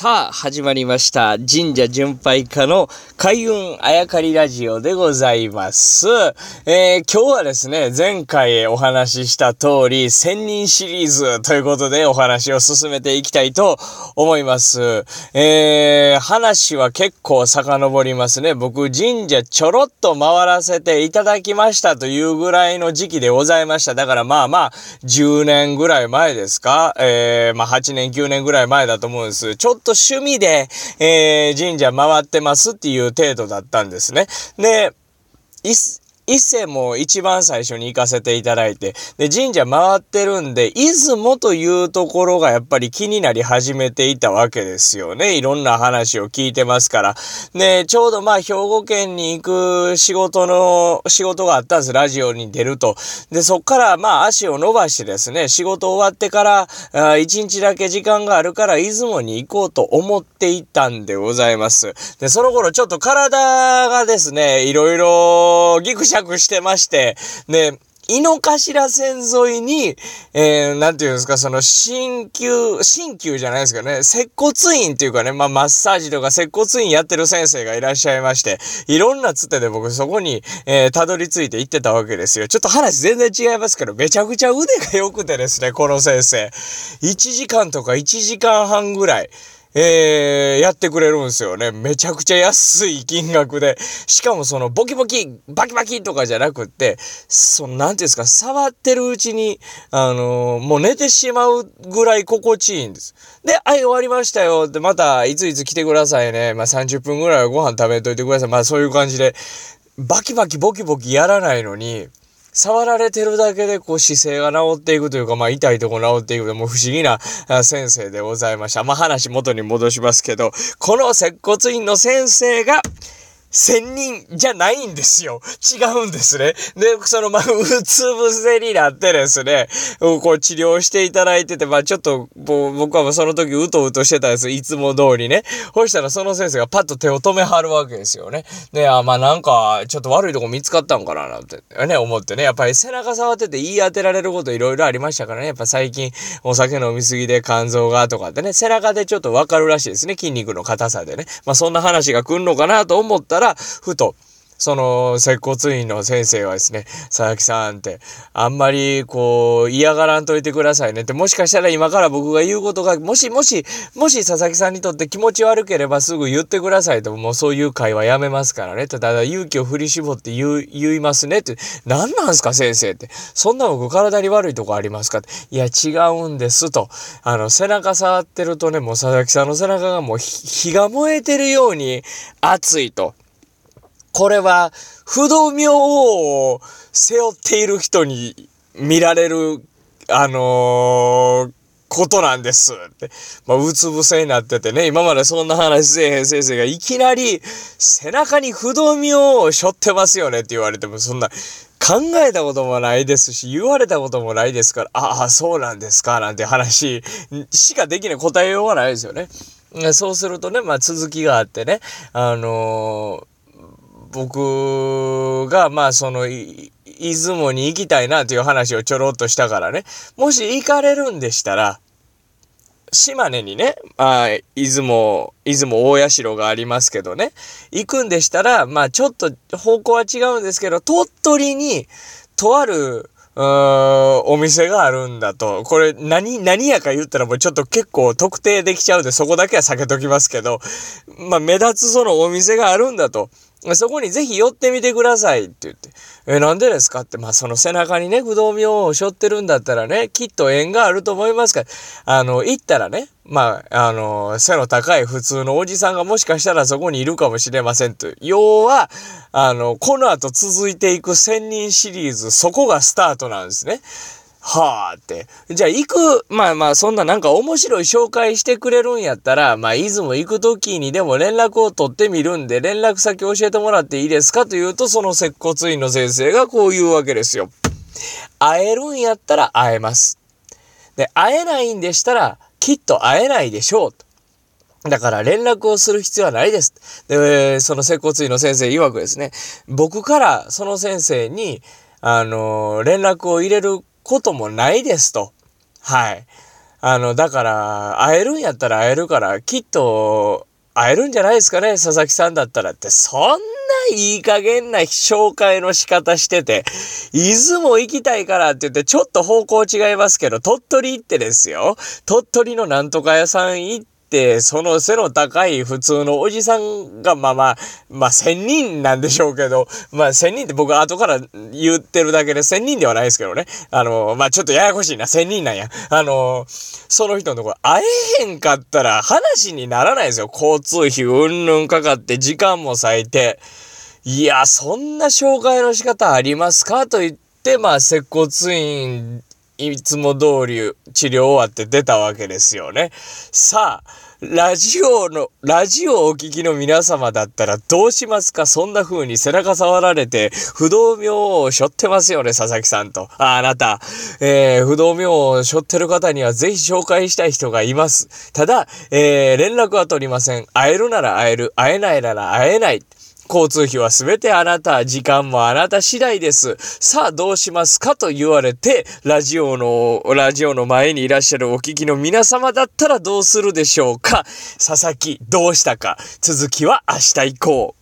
さあ、始まりました。神社巡拝家の開運あやかりラジオでございます。えー、今日はですね、前回お話しした通り、千人シリーズということでお話を進めていきたいと思います。えー、話は結構遡りますね。僕、神社ちょろっと回らせていただきましたというぐらいの時期でございました。だからまあまあ、10年ぐらい前ですか？えー、まあ8年、9年ぐらい前だと思うんです。ちょっとと趣味で、えー、神社回ってますっていう程度だったんですね。で、伊勢も一番最初に行かせていただいて、で、神社回ってるんで、出雲というところがやっぱり気になり始めていたわけですよね。いろんな話を聞いてますから。で、ちょうどまあ兵庫県に行く仕事の、仕事があったんです。ラジオに出ると。で、そっからまあ足を伸ばしてですね、仕事終わってから一日だけ時間があるから出雲に行こうと思っていたんでございます。で、その頃ちょっと体がですね、いろいろギクシャ着してまして、で、井の頭線沿いに、えー、なんていうんですか、その、鍼灸、鍼灸じゃないですかね、接骨院っていうかね、まあ、マッサージとか接骨院やってる先生がいらっしゃいまして、いろんなつてで僕そこに、えー、たどり着いて行ってたわけですよ。ちょっと話全然違いますけど、めちゃくちゃ腕が良くてですね、この先生。1時間とか1時間半ぐらい。えー、やってくれるんですよね。めちゃくちゃ安い金額で。しかもそのボキボキ、バキバキとかじゃなくって、その、なんていうんですか、触ってるうちに、あのー、もう寝てしまうぐらい心地いいんです。で、はい、終わりましたよ。で、また、いついつ来てくださいね。まあ、30分ぐらいはご飯食べといてください。まあ、そういう感じで、バキバキボキボキやらないのに、触られてるだけでこう姿勢が治っていくというか、まあ痛いとこ治っていくともう不思議な先生でございました。まあ話元に戻しますけど、この接骨院の先生が、千人じゃないんですよ。違うんですね。で、その、まあ、うつ伏せになってですね、こう治療していただいてて、まあ、ちょっと、僕はその時うとうとしてたんです。いつも通りね。そしたらその先生がパッと手を止めはるわけですよね。で、あ、まあ、なんか、ちょっと悪いとこ見つかったんかな、なんてね、思ってね。やっぱり背中触ってて言い当てられることいろいろありましたからね。やっぱ最近、お酒飲みすぎで肝臓がとかってね、背中でちょっとわかるらしいですね。筋肉の硬さでね。まあ、そんな話が来んのかなと思ったら、ふと、その、接骨院の先生はですね、佐々木さんって、あんまり、こう、嫌がらんといてくださいねって、もしかしたら今から僕が言うことが、もし、もし、もし佐々木さんにとって気持ち悪ければすぐ言ってくださいと、もうそういう会話やめますからね。ただ、勇気を振り絞って言、言いますねって、何なんすか先生って。そんな僕体に悪いとこありますかって。いや、違うんですと。あの、背中触ってるとね、もう佐々木さんの背中がもう火が燃えてるように熱いと。これは、不動明王を背負っている人に見られる、あのー、ことなんですって。まあ、うつ伏せになっててね、今までそんな話せえへん先生がいきなり背中に不動明王を背負ってますよねって言われても、そんな考えたこともないですし、言われたこともないですから、ああ、そうなんですか、なんて話しかできない答えようがないですよね。そうするとね、まあ続きがあってね、あのー僕が、まあその、出雲に行きたいなという話をちょろっとしたからね。もし行かれるんでしたら、島根にね、まあ、出雲、出雲大社がありますけどね、行くんでしたら、まあちょっと方向は違うんですけど、鳥取に、とある、お店があるんだと。これ何、何やか言ったらもうちょっと結構特定できちゃうんでそこだけは避けときますけど、まあ目立つそのお店があるんだと。そこにぜひ寄ってみてくださいって言って。え、なんでですかって、まあ、その背中にね、不動明王を背負ってるんだったらね、きっと縁があると思いますから、あの、行ったらね、まあ、あの、背の高い普通のおじさんがもしかしたらそこにいるかもしれませんと。要は、あの、この後続いていく千人シリーズ、そこがスタートなんですね。はあって。じゃあ行く、まあまあそんななんか面白い紹介してくれるんやったら、まあ出雲行く時にでも連絡を取ってみるんで、連絡先教えてもらっていいですか？というと、その接骨院の先生がこう言うわけですよ。会えるんやったら会えます。で、会えないんでしたら、きっと会えないでしょう。だから連絡をする必要はないです。で、その接骨院の先生曰くですね、僕からその先生に、あの、連絡を入れることもないですと。はい。あの、だから、会えるんやったら会えるから、きっと、会えるんじゃないですかね、佐々木さんだったらって。そんないい加減な紹介の仕方してて、出雲行きたいからって言って、ちょっと方向違いますけど、鳥取行ってですよ。鳥取のなんとか屋さん行って、、その背の高い普通のおじさんが、まあまあ、まあ千人なんでしょうけど、まあ千人って僕後から言ってるだけで千人ではないですけどね。あの、まあちょっとややこしいな、千人なんや。あの、その人のところ会えへんかったら話にならないですよ。交通費うんぬんかかって時間も割いて。いや、そんな紹介の仕方ありますか？と言って、まあ、接骨院いつも通り治療終わって出たわけですよね。さあ、ラジオの、ラジオをお聞きの皆様だったらどうしますか？そんな風に背中触られて、不動明王を背負ってますよね、佐々木さんと。あ、あなた。えー、不動明王を背負ってる方にはぜひ紹介したい人がいます。ただ、えー、連絡は取りません。会えるなら会える。会えないなら会えない。交通費はすべてあなた、時間もあなた次第です。さあどうしますかと言われて、ラジオの、ラジオの前にいらっしゃるお聞きの皆様だったらどうするでしょうか佐々木、どうしたか続きは明日行こう。